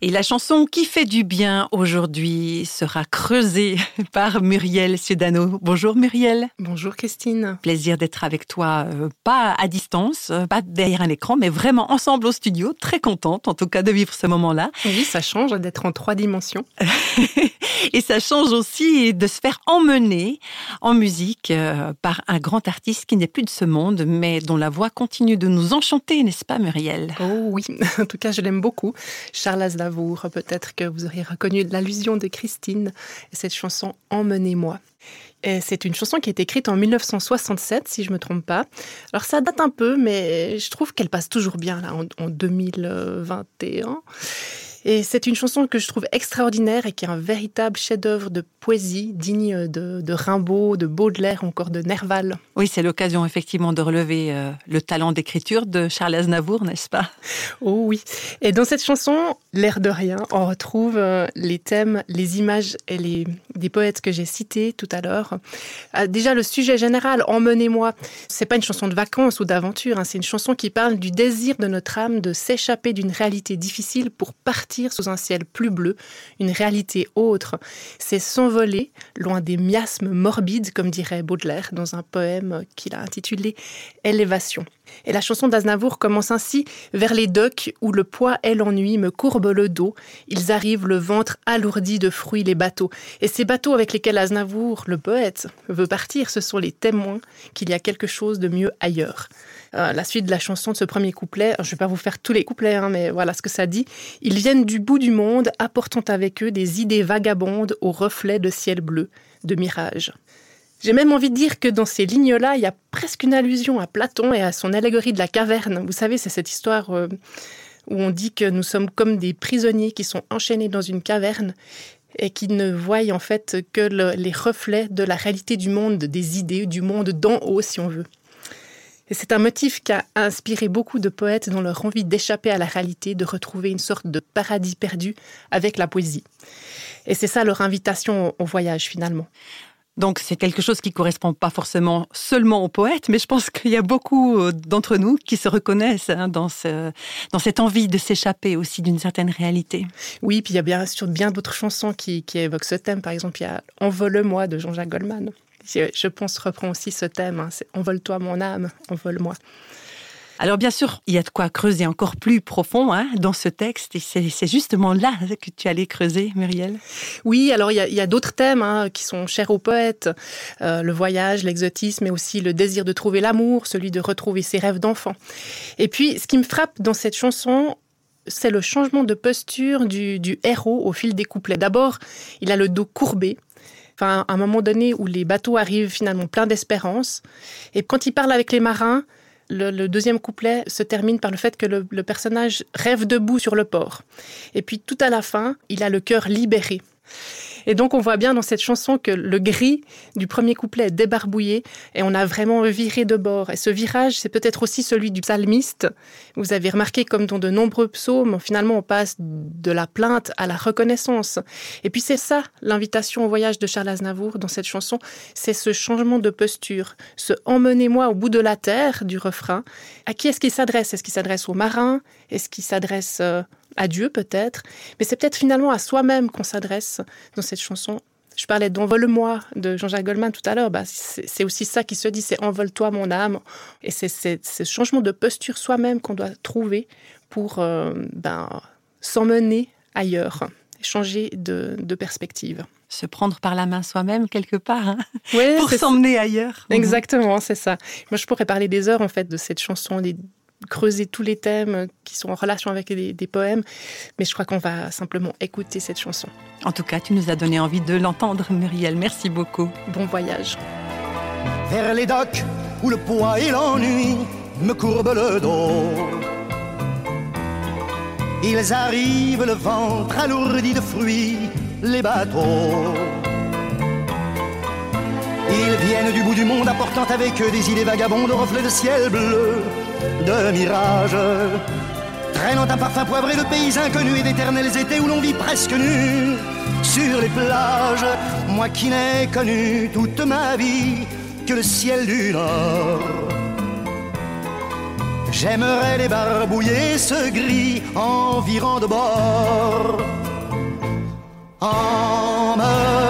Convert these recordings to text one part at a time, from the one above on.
Et la chanson qui fait du bien aujourd'hui sera creusée par Muriel Sudano. Bonjour Muriel. Bonjour Christine. Plaisir d'être avec toi, euh, pas à distance, euh, pas derrière un écran, mais vraiment ensemble au studio. Très contente en tout cas de vivre ce moment-là. Oui, ça change d'être en trois dimensions. Et ça change aussi de se faire emmener en musique euh, par un grand artiste qui n'est plus de ce monde, mais dont la voix continue de nous enchanter, n'est-ce pas Muriel? Oh oui, en tout cas je l'aime beaucoup. Charles Aznavour, peut-être que vous auriez reconnu l'allusion de Christine et cette chanson Emmenez-moi. C'est une chanson qui été écrite en 1967, si je ne me trompe pas. Alors ça date un peu, mais je trouve qu'elle passe toujours bien là en 2021. Et c'est une chanson que je trouve extraordinaire et qui est un véritable chef-d'œuvre de poésie, digne de, Rimbaud, de Baudelaire, encore de Nerval. Oui, c'est l'occasion effectivement de relever euh, le talent d'écriture de Charles Aznavour, n'est-ce pas? Oh oui. Et dans cette chanson, l'air de rien, on retrouve euh, les thèmes, les images et les des poètes que j'ai cités tout à l'heure. Euh, déjà, le sujet général, Emmenez-moi, c'est pas une chanson de vacances ou d'aventure, hein, c'est une chanson qui parle du désir de notre âme de s'échapper d'une réalité difficile pour partir sous un ciel plus bleu, une réalité autre. C'est s'envoler loin des miasmes morbides, comme dirait Baudelaire dans un poème qu'il a intitulé Élévation. Et la chanson d'Aznavour commence ainsi Vers les docks où le poids et l'ennui me courbent le dos, ils arrivent le ventre alourdi de fruits les bateaux. Et ces bateaux avec lesquels Aznavour, le poète, veut partir, ce sont les témoins qu'il y a quelque chose de mieux ailleurs. Euh, la suite de la chanson de ce premier couplet, je ne vais pas vous faire tous les couplets, hein, mais voilà ce que ça dit. Ils viennent du bout du monde, apportant avec eux des idées vagabondes aux reflets de ciel bleu, de mirage. J'ai même envie de dire que dans ces lignes-là, il y a presque une allusion à Platon et à son allégorie de la caverne. Vous savez, c'est cette histoire euh, où on dit que nous sommes comme des prisonniers qui sont enchaînés dans une caverne et qui ne voient en fait que les reflets de la réalité du monde, des idées, du monde d'en haut, si on veut. Et c'est un motif qui a inspiré beaucoup de poètes dans leur envie d'échapper à la réalité, de retrouver une sorte de paradis perdu avec la poésie. Et c'est ça leur invitation au voyage finalement. Donc c'est quelque chose qui correspond pas forcément seulement aux poètes, mais je pense qu'il y a beaucoup euh, d'entre nous qui se reconnaissent hein, dans, ce, dans cette envie de s'échapper aussi d'une certaine réalité. Oui, puis il y a bien sûr bien d'autres chansons qui, évoquent ce thème. Par exemple, il y a Envole-moi de Jean-Jacques Goldman. Je pense reprend aussi ce thème. Hein, Envole-toi mon âme, envole-moi. Alors bien sûr, il y a de quoi creuser encore plus profond hein, dans ce texte, et c'est justement là que tu allais creuser, Muriel. Oui, alors il y a, d'autres thèmes hein, qui sont chers aux poètes, euh, le voyage, l'exotisme, mais aussi le désir de trouver l'amour, celui de retrouver ses rêves d'enfant. Et puis, ce qui me frappe dans cette chanson, c'est le changement de posture du, du héros au fil des couplets. D'abord, il a le dos courbé, Enfin, à un moment donné où les bateaux arrivent finalement pleins d'espérance. Et quand il parle avec les marins, le, deuxième couplet se termine par le fait que le, le personnage rêve debout sur le port. Et puis tout à la fin, il a le cœur libéré. Et donc on voit bien dans cette chanson que le gris du premier couplet est débarbouillé et on a vraiment viré de bord. Et ce virage, c'est peut-être aussi celui du psalmiste. Vous avez remarqué comme dans de nombreux psaumes, finalement on passe de la plainte à la reconnaissance. Et puis c'est ça l'invitation au voyage de Charles Aznavour dans cette chanson, c'est ce changement de posture, ce emmenez-moi au bout de la terre du refrain. À qui est-ce qu'il s'adresse? Est-ce qu'il s'adresse aux marins? Est-ce qu'il s'adresse euh, à Dieu peut-être, mais c'est peut-être finalement à soi-même qu'on s'adresse dans cette chanson. Je parlais d'Envole-moi de Jean-Jacques Goldman tout à l'heure. Bah, c'est aussi ça qui se dit, c'est Envole-toi mon âme. Et c'est ce changement de posture soi-même qu'on doit trouver pour euh, ben, s'emmener ailleurs, changer de, perspective. Se prendre par la main soi-même quelque part, hein, pour s'emmener ailleurs. Exactement, c'est ça. Moi, je pourrais parler des heures en fait de cette chanson, des creuser tous les thèmes qui sont en relation avec des, poèmes, mais je crois qu'on va simplement écouter cette chanson. En tout cas, tu nous as donné envie de l'entendre, Muriel. Merci beaucoup. Bon voyage. Vers les docks où le poids et l'ennui me courbent le dos. Ils arrivent le ventre alourdi de fruits, les bateaux. Ils viennent du bout du monde apportant avec eux des idées vagabondes au reflet de ciel bleu de mirage. Traînant un parfum poivré de pays inconnus et d'éternels étés où l'on vit presque nu sur les plages. Moi qui n'ai connu toute ma vie que le ciel du nord. J'aimerais les barbouiller ce gris environ de bord. Emmenez-moi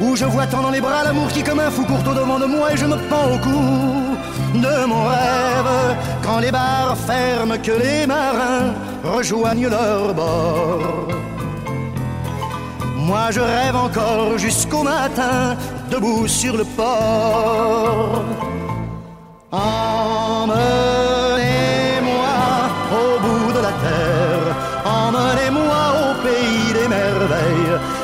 Où je vois tant dans les bras l'amour qui comme un fou court au devant de moi et je me pends au cou de mon rêve. Quand les bars ferment, que les marins rejoignent leur bord. Moi je rêve encore jusqu'au matin, debout sur le port. Emmenez-moi au bout de la terre, emmenez-moi au pays des merveilles.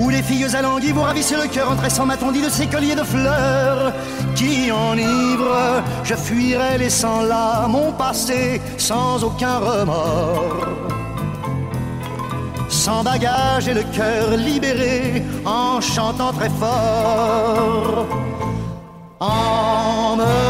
Où les filles alanguies vous ravissent le cœur en tressant ma tondie de ces colliers de fleurs qui enivrent. Je fuirai laissant là mon passé sans aucun remords sans bagage et le cœur libéré en chantant très fort. Emmenez-moi